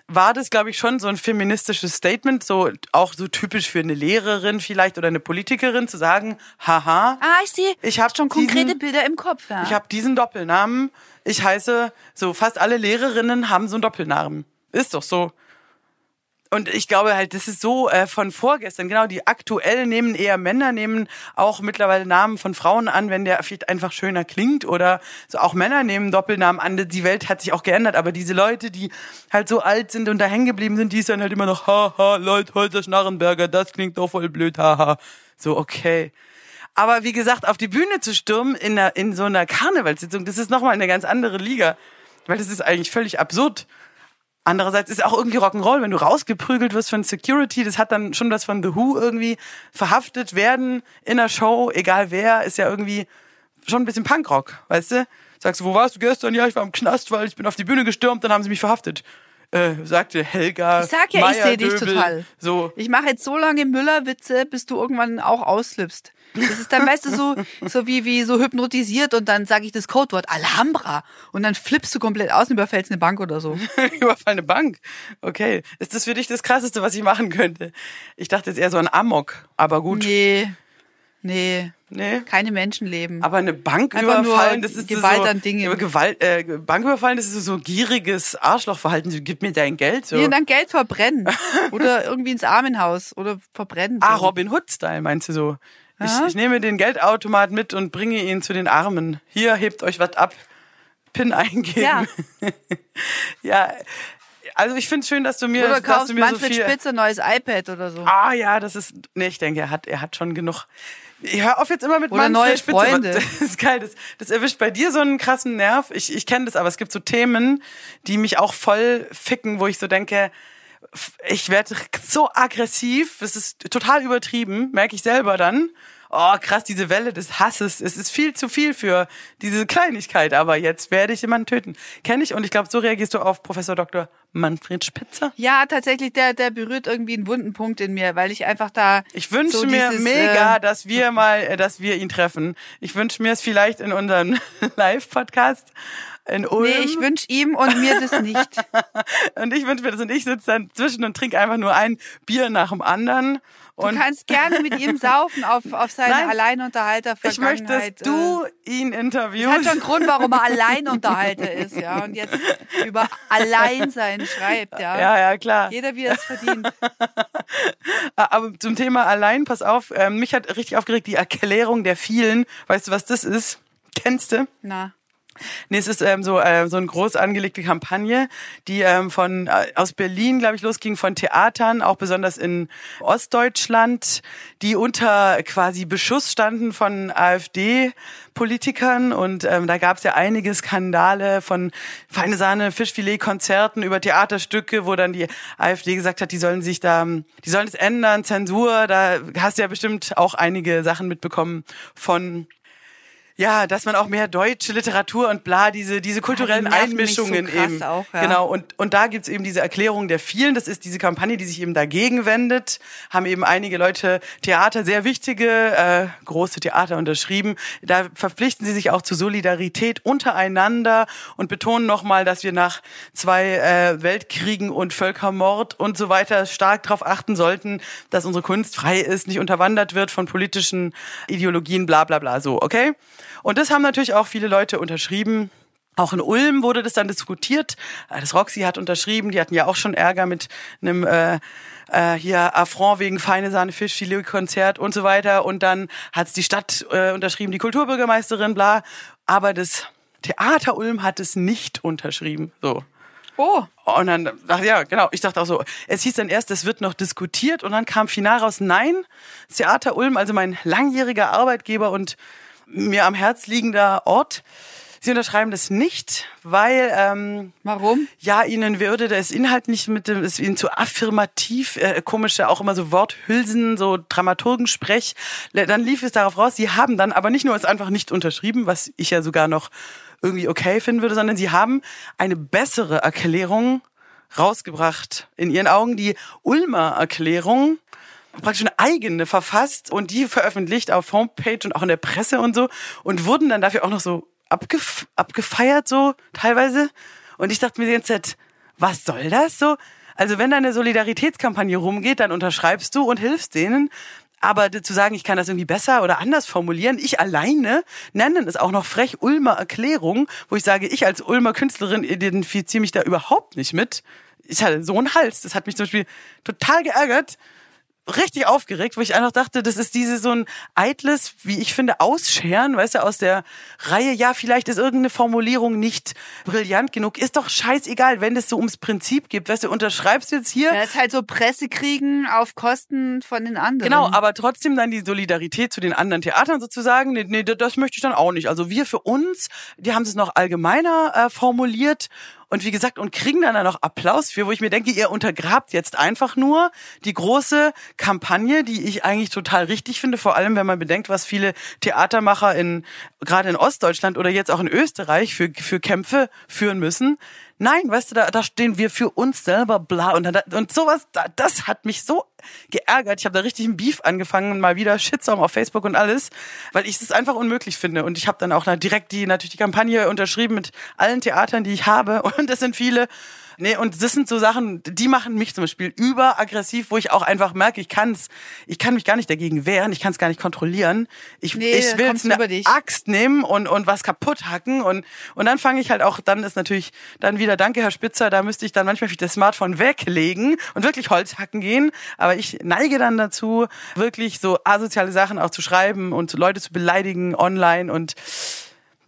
war das, glaube ich, schon so ein feministisches Statement, so auch so typisch für eine Lehrerin vielleicht oder eine Politikerin zu sagen, haha. Ah, ich sehe. Ich habe schon konkrete diesen, Bilder im Kopf. Ja. Ich habe diesen Doppelnamen. Ich heiße, so fast alle Lehrerinnen haben so einen Doppelnamen. Ist doch so. Und ich glaube halt, das ist so äh, von vorgestern, genau, die aktuell nehmen eher Männer, nehmen auch mittlerweile Namen von Frauen an, wenn der vielleicht einfach schöner klingt oder so auch Männer nehmen Doppelnamen an. Die Welt hat sich auch geändert, aber diese Leute, die halt so alt sind und da hängen geblieben sind, die sind halt immer noch, haha, Leute, Holzer Schnarrenberger, das klingt doch voll blöd, haha. So, okay. Aber wie gesagt, auf die Bühne zu stürmen in, einer, in so einer Karnevalssitzung, das ist nochmal eine ganz andere Liga. Weil das ist eigentlich völlig absurd. Andererseits ist auch irgendwie Rock'n'Roll, wenn du rausgeprügelt wirst von Security, das hat dann schon was von The Who irgendwie verhaftet werden in der Show, egal wer, ist ja irgendwie schon ein bisschen Punkrock, weißt du? Sagst du, wo warst du gestern? Ja, ich war im Knast, weil ich bin auf die Bühne gestürmt, dann haben sie mich verhaftet. Äh, sagte Helga. Ich sag ja, Meier, ich sehe dich total. So. Ich mache jetzt so lange Müllerwitze, bis du irgendwann auch ausflippst. Das ist dann, weißt du, so, so wie, wie so hypnotisiert und dann sage ich das Codewort Alhambra und dann flippst du komplett aus und überfällst eine Bank oder so. Überfall eine Bank? Okay. Ist das für dich das Krasseste, was ich machen könnte? Ich dachte jetzt eher so ein Amok, aber gut. Nee. Nee. Nee. Keine Menschenleben. Aber eine Bank Einfach überfallen, das ist Gewalt so, an Dingen. Gewalt, äh, Bank überfallen, das ist so gieriges Arschlochverhalten. Du gib mir dein Geld. So. Nee, dann Geld verbrennen. oder irgendwie ins Armenhaus. Oder verbrennen. Ah, Robin Hood-Style meinst du so? Ich, ich nehme den Geldautomat mit und bringe ihn zu den Armen. Hier, hebt euch was ab. PIN eingeben. Ja. ja. Also ich finde es schön, dass du mir, oder dass du mir Manfred so viel. Spitze neues iPad oder so. Ah ja, das ist. Nee, ich denke, er hat, er hat schon genug. Ich hör auf jetzt immer mit Oder neue Spitze. Freunde. Das ist geil. Das, das erwischt bei dir so einen krassen Nerv. Ich, ich kenne das, aber es gibt so Themen, die mich auch voll ficken, wo ich so denke, ich werde so aggressiv, das ist total übertrieben, merke ich selber dann. Oh, krass, diese Welle des Hasses, es ist viel zu viel für diese Kleinigkeit, aber jetzt werde ich jemanden töten. Kenne ich und ich glaube, so reagierst du auf Professor Dr. Manfred Spitzer? Ja, tatsächlich, der, der berührt irgendwie einen wunden Punkt in mir, weil ich einfach da. Ich wünsche so mir dieses, mega, äh, dass wir mal, äh, dass wir ihn treffen. Ich wünsche mir es vielleicht in unserem Live-Podcast in Ulm. Nee, ich wünsche ihm und mir das nicht. und ich wünsche mir das und ich sitze dann zwischen und trinke einfach nur ein Bier nach dem anderen. Und du kannst gerne mit ihm saufen auf, auf seine Nein, alleinunterhalter Ich möchte, dass du äh. ihn interviewst. Das hat schon einen Grund, warum er Alleinunterhalter ist, ja. Und jetzt über Alleinsein schreibt, ja. Ja, ja, klar. Jeder, wie er es verdient. Aber zum Thema allein, pass auf, ähm, mich hat richtig aufgeregt die Erklärung der vielen. Weißt du, was das ist? Kennst du? Na. Nee, es ist ähm, so, äh, so eine groß angelegte Kampagne, die ähm, von äh, aus Berlin, glaube ich, losging, von Theatern, auch besonders in Ostdeutschland, die unter quasi Beschuss standen von AfD-Politikern. Und ähm, da gab es ja einige Skandale von Feine Sahne, Fischfilet-Konzerten über Theaterstücke, wo dann die AfD gesagt hat, die sollen sich da, die sollen es ändern, Zensur. Da hast du ja bestimmt auch einige Sachen mitbekommen von ja, dass man auch mehr deutsche Literatur und bla, diese, diese kulturellen ja, die Einmischungen so eben. Auch, ja. Genau, und, und da gibt's eben diese Erklärung der vielen. Das ist diese Kampagne, die sich eben dagegen wendet. Haben eben einige Leute Theater, sehr wichtige, äh, große Theater unterschrieben. Da verpflichten sie sich auch zu Solidarität untereinander und betonen nochmal, dass wir nach zwei äh, Weltkriegen und Völkermord und so weiter stark darauf achten sollten, dass unsere Kunst frei ist, nicht unterwandert wird von politischen Ideologien, bla bla bla. So, okay? Und das haben natürlich auch viele Leute unterschrieben. Auch in Ulm wurde das dann diskutiert. Äh, das Roxy hat unterschrieben, die hatten ja auch schon Ärger mit einem äh, äh, hier Affront wegen feine Sahne Fisch, Filet-Konzert und so weiter. Und dann hat die Stadt äh, unterschrieben, die Kulturbürgermeisterin, bla. Aber das Theater Ulm hat es nicht unterschrieben. So. Oh. Und dann dachte ja, genau, ich dachte auch so, es hieß dann erst, es wird noch diskutiert und dann kam final raus, nein, Theater Ulm, also mein langjähriger Arbeitgeber und mir am Herz liegender Ort, Sie unterschreiben das nicht, weil ähm, warum? Ja, ihnen würde das Inhalt nicht mit dem, ist ihnen zu affirmativ, äh, komische auch immer so Worthülsen, so Dramaturgensprech. Dann lief es darauf raus. Sie haben dann aber nicht nur es einfach nicht unterschrieben, was ich ja sogar noch irgendwie okay finden würde, sondern sie haben eine bessere Erklärung rausgebracht. In ihren Augen die Ulmer Erklärung praktisch eine eigene verfasst und die veröffentlicht auf Homepage und auch in der Presse und so und wurden dann dafür auch noch so abgef abgefeiert so teilweise und ich dachte mir die ganze Zeit, was soll das so? Also wenn deine Solidaritätskampagne rumgeht, dann unterschreibst du und hilfst denen. Aber zu sagen, ich kann das irgendwie besser oder anders formulieren, ich alleine nenne es auch noch frech Ulmer Erklärung, wo ich sage, ich als Ulmer Künstlerin identifiziere mich da überhaupt nicht mit. Ich hatte so einen Hals. Das hat mich zum Beispiel total geärgert, richtig aufgeregt, wo ich einfach dachte, das ist diese so ein eitles, wie ich finde, Ausscheren, weißt du, aus der Reihe, ja, vielleicht ist irgendeine Formulierung nicht brillant genug, ist doch scheißegal, wenn es so ums Prinzip geht, weißt du, unterschreibst du jetzt hier. Ja, ist halt so Presse kriegen auf Kosten von den anderen. Genau, aber trotzdem dann die Solidarität zu den anderen Theatern sozusagen, nee, nee das möchte ich dann auch nicht. Also wir für uns, die haben es noch allgemeiner äh, formuliert und wie gesagt, und kriegen dann noch Applaus für, wo ich mir denke, ihr untergrabt jetzt einfach nur die große Kampagne, die ich eigentlich total richtig finde, vor allem wenn man bedenkt, was viele Theatermacher in, gerade in Ostdeutschland oder jetzt auch in Österreich für, für Kämpfe führen müssen. Nein, weißt du, da, da stehen wir für uns selber, bla. Und, da, und sowas, da, das hat mich so geärgert. Ich habe da richtig einen Beef angefangen, mal wieder Shitstorm auf Facebook und alles, weil ich es einfach unmöglich finde. Und ich habe dann auch direkt die natürlich die Kampagne unterschrieben mit allen Theatern, die ich habe. Und es sind viele. Nee, und das sind so Sachen, die machen mich zum Beispiel überaggressiv, wo ich auch einfach merke, ich kann's, ich kann mich gar nicht dagegen wehren, ich kann es gar nicht kontrollieren. Ich, nee, ich will jetzt eine Axt nehmen und, und was kaputt hacken und, und dann fange ich halt auch, dann ist natürlich dann wieder, danke Herr Spitzer, da müsste ich dann manchmal das Smartphone weglegen und wirklich Holz hacken gehen. Aber ich neige dann dazu, wirklich so asoziale Sachen auch zu schreiben und Leute zu beleidigen online und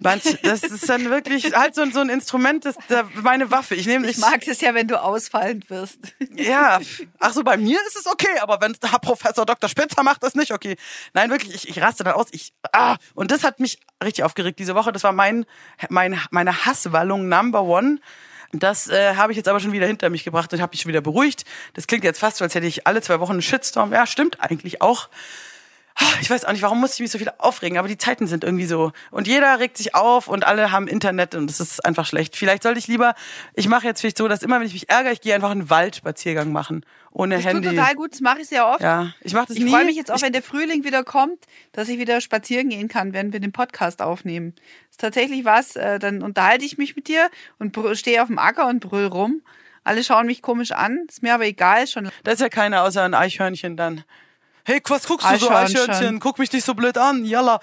das ist dann wirklich halt so, so ein Instrument, das ist meine Waffe. Ich nehme Ich mag es ja, wenn du ausfallend wirst. Ja, ach so, bei mir ist es okay, aber wenn der Professor Dr. Spitzer macht, das nicht okay. Nein, wirklich, ich, ich raste dann aus. Ich ah, und das hat mich richtig aufgeregt diese Woche. Das war mein, mein meine Hasswallung Number One. Das äh, habe ich jetzt aber schon wieder hinter mich gebracht und habe mich schon wieder beruhigt. Das klingt jetzt fast so, als hätte ich alle zwei Wochen einen Shitstorm. Ja, stimmt eigentlich auch ich weiß auch nicht, warum muss ich mich so viel aufregen, aber die Zeiten sind irgendwie so. Und jeder regt sich auf und alle haben Internet und das ist einfach schlecht. Vielleicht sollte ich lieber, ich mache jetzt vielleicht so, dass immer, wenn ich mich ärgere, ich gehe einfach einen Waldspaziergang machen. Ohne das Handy. Das total gut, das mache ich sehr oft. Ja, ich mache das. Ich freue mich jetzt auch, wenn der Frühling wieder kommt, dass ich wieder spazieren gehen kann, wenn wir den Podcast aufnehmen. Das ist tatsächlich was, äh, dann unterhalte ich mich mit dir und stehe auf dem Acker und brüll rum. Alle schauen mich komisch an, ist mir aber egal. Schon. Da ist ja keiner außer ein Eichhörnchen dann. Hey, was guckst du so, Eichhörnchen? Guck mich nicht so blöd an, jalla.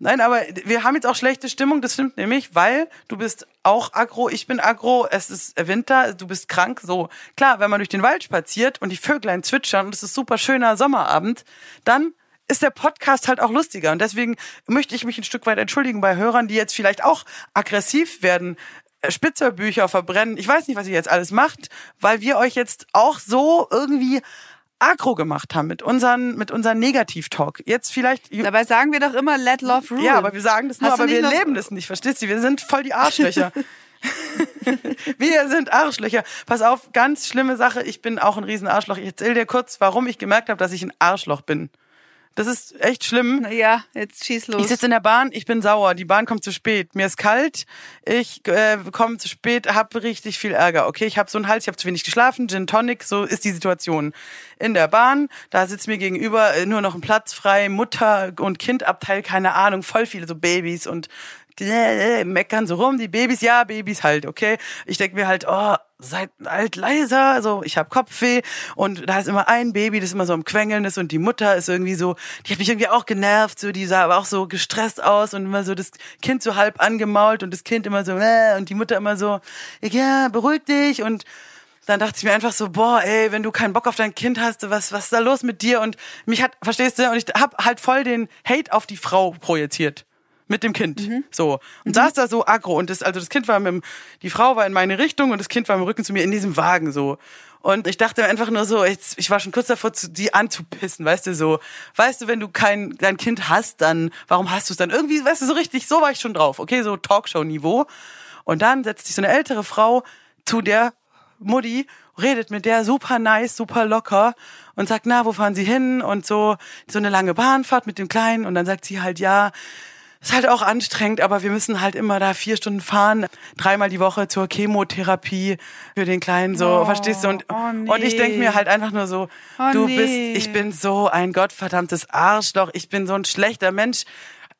Nein, aber wir haben jetzt auch schlechte Stimmung, das stimmt nämlich, weil du bist auch aggro, ich bin aggro, es ist Winter, du bist krank, so. Klar, wenn man durch den Wald spaziert und die Vöglein zwitschern und es ist super schöner Sommerabend, dann ist der Podcast halt auch lustiger. Und deswegen möchte ich mich ein Stück weit entschuldigen bei Hörern, die jetzt vielleicht auch aggressiv werden, äh, Spitzerbücher verbrennen. Ich weiß nicht, was ihr jetzt alles macht, weil wir euch jetzt auch so irgendwie agro gemacht haben mit unseren mit unseren Negativ-Talk. Jetzt vielleicht. Dabei sagen wir doch immer Let Love Rule. Ja, aber wir sagen das nur, Hast aber wir leben das nicht. Verstehst du? Wir sind voll die Arschlöcher. wir sind Arschlöcher. Pass auf, ganz schlimme Sache. Ich bin auch ein Riesenarschloch. Ich erzähl dir kurz, warum ich gemerkt habe, dass ich ein Arschloch bin. Das ist echt schlimm. Ja, jetzt schieß los. Ich sitze in der Bahn, ich bin sauer, die Bahn kommt zu spät, mir ist kalt, ich äh, komme zu spät, habe richtig viel Ärger. Okay, ich habe so einen Hals, ich habe zu wenig geschlafen, Gin Tonic, so ist die Situation. In der Bahn, da sitzt mir gegenüber äh, nur noch ein Platz frei, Mutter und Kindabteil, keine Ahnung, voll viele so Babys und äh, meckern so rum, die Babys, ja, Babys halt, okay. Ich denke mir halt, oh, seid alt leiser, also ich habe Kopfweh und da ist immer ein Baby, das immer so am Quengeln ist und die Mutter ist irgendwie so, die hat mich irgendwie auch genervt, so die sah aber auch so gestresst aus und immer so das Kind so halb angemault und das Kind immer so äh, und die Mutter immer so, ja, beruhig dich. Und dann dachte ich mir einfach so, boah, ey, wenn du keinen Bock auf dein Kind hast, was was ist da los mit dir? Und mich hat, verstehst du, und ich hab halt voll den Hate auf die Frau projiziert mit dem Kind. Mhm. So. Und mhm. saß da so aggro. Und das, also das Kind war mit dem, die Frau war in meine Richtung und das Kind war im Rücken zu mir in diesem Wagen so. Und ich dachte einfach nur so, ich, ich war schon kurz davor, zu, die anzupissen, weißt du, so. Weißt du, wenn du kein, dein Kind hast, dann, warum hast du es dann? Irgendwie, weißt du, so richtig, so war ich schon drauf. Okay, so Talkshow-Niveau. Und dann setzt sich so eine ältere Frau zu der Mutti, redet mit der super nice, super locker und sagt, na, wo fahren Sie hin? Und so, so eine lange Bahnfahrt mit dem Kleinen. Und dann sagt sie halt, ja, ist halt auch anstrengend, aber wir müssen halt immer da vier Stunden fahren, dreimal die Woche zur Chemotherapie für den Kleinen, so, oh, verstehst du? Und, oh nee. und ich denk mir halt einfach nur so, oh du nee. bist, ich bin so ein gottverdammtes Arschloch, ich bin so ein schlechter Mensch.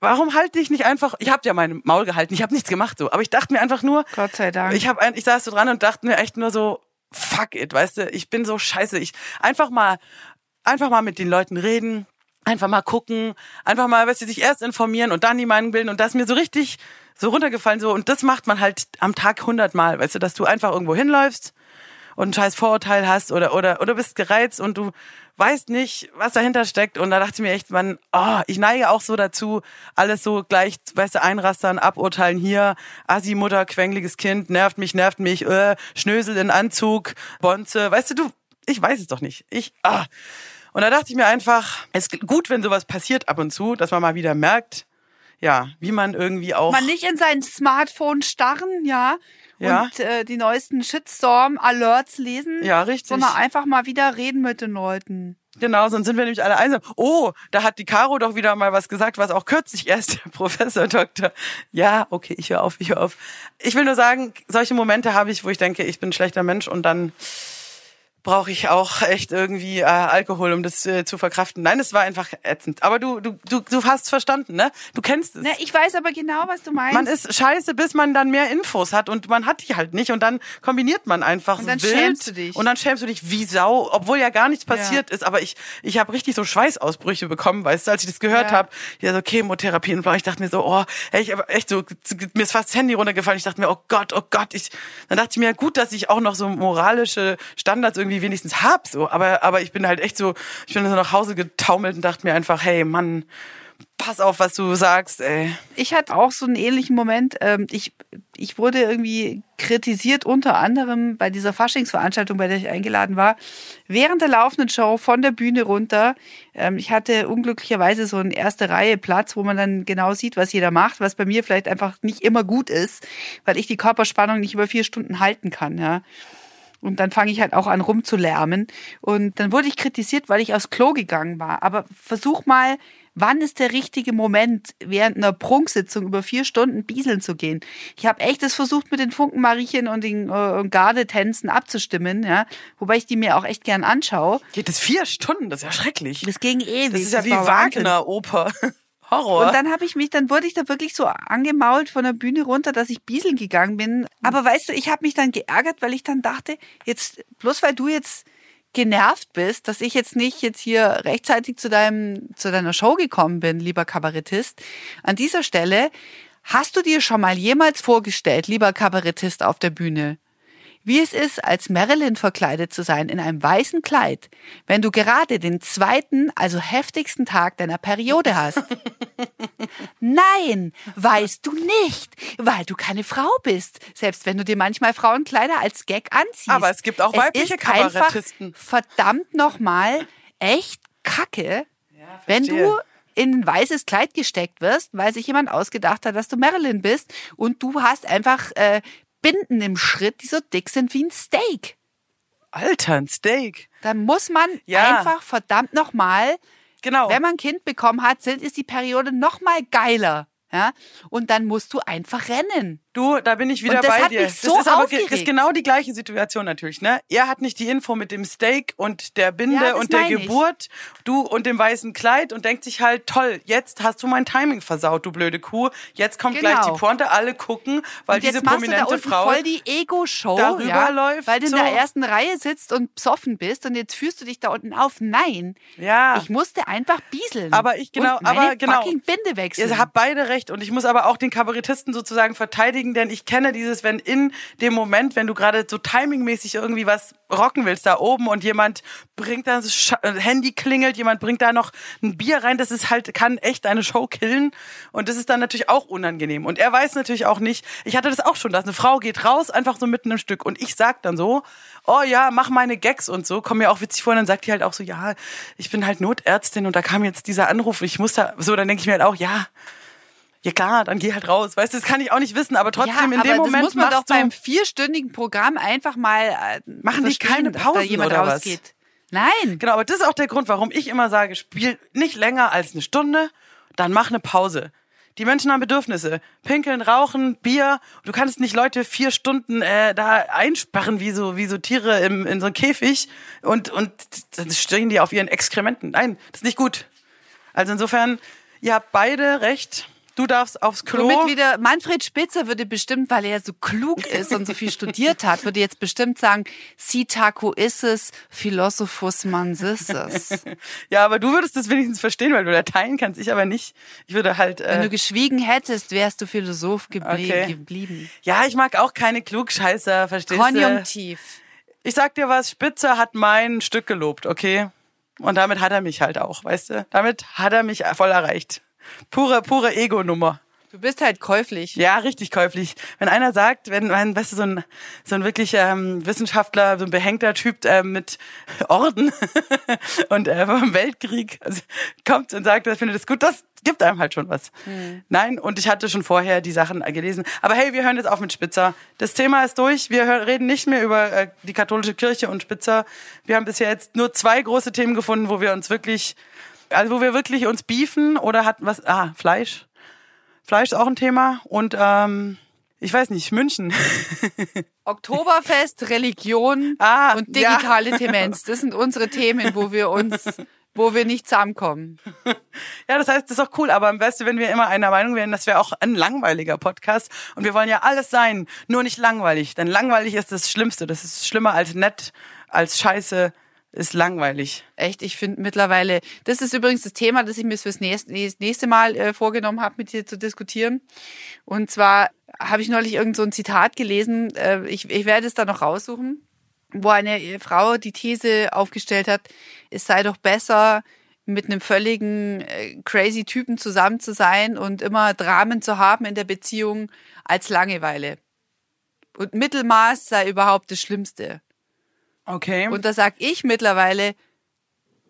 Warum halte ich nicht einfach? Ich habe ja mein Maul gehalten, ich habe nichts gemacht so, aber ich dachte mir einfach nur, Gott sei Dank. Ich habe, ich saß so dran und dachte mir echt nur so, fuck it, weißt du, ich bin so scheiße, ich einfach mal, einfach mal mit den Leuten reden einfach mal gucken, einfach mal, weißt du, sich erst informieren und dann die Meinung bilden und das ist mir so richtig so runtergefallen so. Und das macht man halt am Tag hundertmal, weißt du, dass du einfach irgendwo hinläufst und ein scheiß Vorurteil hast oder oder oder bist gereizt und du weißt nicht, was dahinter steckt. Und da dachte ich mir echt, man, oh, ich neige auch so dazu, alles so gleich, weißt du, einrastern, aburteilen. Hier, Assi Mutter, quengliges Kind, nervt mich, nervt mich, äh, Schnösel in Anzug, Bonze, weißt du, du, ich weiß es doch nicht. Ich ah und da dachte ich mir einfach, es ist gut, wenn sowas passiert ab und zu, dass man mal wieder merkt, ja, wie man irgendwie auch. Man nicht in sein Smartphone starren, ja. Ja. Und äh, die neuesten Shitstorm-Alerts lesen. Ja, richtig. Sondern einfach mal wieder reden mit den Leuten. Genau, sonst sind wir nämlich alle einsam. Oh, da hat die Caro doch wieder mal was gesagt, was auch kürzlich erst der Professor Doktor. Ja, okay, ich höre auf, ich höre auf. Ich will nur sagen, solche Momente habe ich, wo ich denke, ich bin ein schlechter Mensch und dann brauche ich auch echt irgendwie äh, Alkohol, um das äh, zu verkraften. Nein, es war einfach ätzend. Aber du, du, du, du hast verstanden, ne? Du kennst es. Na, ich weiß aber genau, was du meinst. Man ist scheiße, bis man dann mehr Infos hat und man hat die halt nicht und dann kombiniert man einfach und dann wild schämst du dich. und dann schämst du dich wie Sau, obwohl ja gar nichts passiert ja. ist. Aber ich, ich habe richtig so Schweißausbrüche bekommen, weißt du, als ich das gehört ja. habe. Ja, so Chemotherapie und bla. Ich dachte mir so, oh, ey, ich echt so, mir ist fast das Handy runtergefallen. Ich dachte mir, oh Gott, oh Gott. Ich, dann dachte ich mir, gut, dass ich auch noch so moralische Standards irgendwie irgendwie wenigstens hab, so. Aber, aber ich bin halt echt so, ich bin so nach Hause getaumelt und dachte mir einfach, hey, Mann, pass auf, was du sagst, ey. Ich hatte auch so einen ähnlichen Moment. Ähm, ich, ich wurde irgendwie kritisiert, unter anderem bei dieser Faschingsveranstaltung, bei der ich eingeladen war, während der laufenden Show von der Bühne runter. Ähm, ich hatte unglücklicherweise so einen erste Reihe Platz, wo man dann genau sieht, was jeder macht, was bei mir vielleicht einfach nicht immer gut ist, weil ich die Körperspannung nicht über vier Stunden halten kann, ja. Und dann fange ich halt auch an rumzulärmen. Und dann wurde ich kritisiert, weil ich aufs Klo gegangen war. Aber versuch mal, wann ist der richtige Moment, während einer Prunksitzung über vier Stunden bieseln zu gehen? Ich habe echt das versucht, mit den Funkenmariechen und den äh, Gardetänzen abzustimmen, ja. Wobei ich die mir auch echt gern anschaue. Geht das vier Stunden? Das ist ja schrecklich. Das ging ewig. Das ist ja das wie Wagner-Oper. Horror. Und dann habe ich mich, dann wurde ich da wirklich so angemault von der Bühne runter, dass ich bieseln gegangen bin. Aber weißt du, ich habe mich dann geärgert, weil ich dann dachte, jetzt bloß weil du jetzt genervt bist, dass ich jetzt nicht jetzt hier rechtzeitig zu deinem zu deiner Show gekommen bin, lieber Kabarettist. An dieser Stelle hast du dir schon mal jemals vorgestellt, lieber Kabarettist auf der Bühne, wie es ist, als Marilyn verkleidet zu sein in einem weißen Kleid, wenn du gerade den zweiten, also heftigsten Tag deiner Periode hast. Nein, weißt du nicht, weil du keine Frau bist, selbst wenn du dir manchmal Frauenkleider als Gag anziehst. Aber es gibt auch weibliche es ist Kabarettisten. verdammt nochmal echt Kacke, ja, wenn du in ein weißes Kleid gesteckt wirst, weil sich jemand ausgedacht hat, dass du Marilyn bist und du hast einfach äh, Binden im Schritt, die so dick sind wie ein Steak. Alter, ein Steak. Dann muss man ja. einfach verdammt nochmal, genau. wenn man ein Kind bekommen hat, ist die Periode nochmal geiler. Ja? Und dann musst du einfach rennen. Du, da bin ich wieder bei dir. das so ist aber das ist genau die gleiche Situation natürlich, ne? Er hat nicht die Info mit dem Steak und der Binde ja, und der Geburt, ich. du und dem weißen Kleid und denkt sich halt, toll, jetzt hast du mein Timing versaut, du blöde Kuh. Jetzt kommt genau. gleich die Pointe, alle gucken, weil diese prominente Frau voll die Ego-Show darüber ja, läuft, weil du in der ersten Reihe sitzt und besoffen bist und jetzt führst du dich da unten auf. Nein, ja, ich musste einfach bieseln. Aber ich genau, aber genau, Binde wechseln. Ihr habt beide recht und ich muss aber auch den Kabarettisten sozusagen verteidigen, denn ich kenne diese dieses, wenn in dem Moment, wenn du gerade so timingmäßig irgendwie was rocken willst da oben und jemand bringt da das äh, Handy klingelt, jemand bringt da noch ein Bier rein, das ist halt kann echt eine Show killen. Und das ist dann natürlich auch unangenehm. Und er weiß natürlich auch nicht. Ich hatte das auch schon, dass eine Frau geht raus einfach so mitten im Stück. Und ich sag dann so, oh ja, mach meine Gags und so, komm mir auch witzig vor. Und dann sagt die halt auch so, ja, ich bin halt Notärztin und da kam jetzt dieser Anruf, ich muss da so, dann denke ich mir halt auch, ja, ja klar, dann geh halt raus. Weißt du, das kann ich auch nicht wissen, aber trotzdem ja, in dem Moment das muss man doch beim vierstündigen Programm einfach mal äh, machen die keine Pausen jemand oder rausgeht. Was? Nein. Genau, aber das ist auch der Grund, warum ich immer sage, spiel nicht länger als eine Stunde, dann mach eine Pause. Die Menschen haben Bedürfnisse. Pinkeln, rauchen, Bier. Du kannst nicht Leute vier Stunden äh, da einsperren wie so, wie so Tiere im, in so einem Käfig und, und dann stehen die auf ihren Exkrementen. Nein, das ist nicht gut. Also insofern, ihr habt beide recht. Du darfst aufs Klo. Womit wieder Manfred Spitzer würde bestimmt, weil er so klug ist und so viel studiert hat, würde jetzt bestimmt sagen, Sitaco ist es, Philosophus mansis ja, aber du würdest das wenigstens verstehen, weil du Latein kannst, ich aber nicht. Ich würde halt. Äh Wenn du geschwiegen hättest, wärst du Philosoph geblie okay. geblieben. Ja, ich mag auch keine Klugscheißer, verstehst du? Konjunktiv. Ich sag dir was, Spitzer hat mein Stück gelobt, okay? Und damit hat er mich halt auch, weißt du? Damit hat er mich voll erreicht. Pure, pure Ego-Nummer. Du bist halt käuflich. Ja, richtig käuflich. Wenn einer sagt, wenn, wenn weißt du, so ein, so ein wirklich ähm, Wissenschaftler, so ein behängter Typ äh, mit Orden und äh, vom Weltkrieg also, kommt und sagt, er findet das gut, das gibt einem halt schon was. Hm. Nein, und ich hatte schon vorher die Sachen gelesen. Aber hey, wir hören jetzt auf mit Spitzer. Das Thema ist durch. Wir reden nicht mehr über äh, die katholische Kirche und Spitzer. Wir haben bisher jetzt nur zwei große Themen gefunden, wo wir uns wirklich also wo wir wirklich uns beefen oder hat was, ah, Fleisch. Fleisch ist auch ein Thema und ähm, ich weiß nicht, München. Oktoberfest, Religion ah, und digitale ja. Demenz. Das sind unsere Themen, wo wir uns, wo wir nicht zusammenkommen. Ja, das heißt, das ist auch cool, aber am besten, wenn wir immer einer Meinung wären, das wäre auch ein langweiliger Podcast. Und wir wollen ja alles sein, nur nicht langweilig. Denn langweilig ist das Schlimmste. Das ist schlimmer als nett, als scheiße, ist langweilig. Echt, ich finde mittlerweile, das ist übrigens das Thema, das ich mir fürs nächste, nächste Mal äh, vorgenommen habe, mit dir zu diskutieren. Und zwar habe ich neulich irgend so ein Zitat gelesen, äh, ich, ich werde es da noch raussuchen, wo eine Frau die These aufgestellt hat, es sei doch besser, mit einem völligen äh, crazy Typen zusammen zu sein und immer Dramen zu haben in der Beziehung als Langeweile. Und Mittelmaß sei überhaupt das Schlimmste. Okay. Und da sag ich mittlerweile,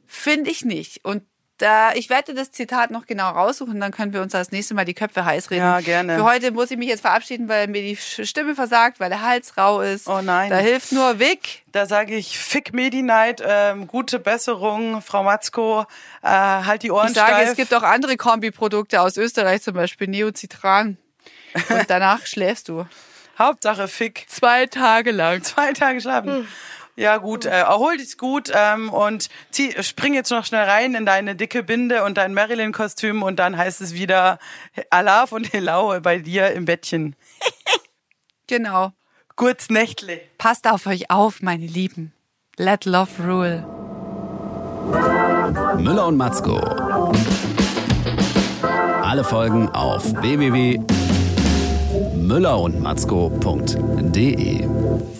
finde ich nicht. Und da, ich werde das Zitat noch genau raussuchen, dann können wir uns das nächste Mal die Köpfe heiß reden. Ja, gerne. Für heute muss ich mich jetzt verabschieden, weil mir die Stimme versagt, weil der Hals rau ist. Oh nein. Da hilft nur Vic. Da sage ich Fick Medi Night, ähm, gute Besserung, Frau Matzko, äh, halt die Ohren Ich sage, steif. es gibt auch andere Kombiprodukte aus Österreich, zum Beispiel Neocitran. Und danach schläfst du. Hauptsache Fick. Zwei Tage lang. Zwei Tage schlafen. Hm. Ja, gut, äh, erhol dich gut ähm, und zieh, spring jetzt noch schnell rein in deine dicke Binde und dein Marilyn-Kostüm und dann heißt es wieder Alaf und Helau bei dir im Bettchen. genau. Kurz Nächtle. Passt auf euch auf, meine Lieben. Let love rule. Müller und Matzko. Alle Folgen auf www.müllerundmatzko.de.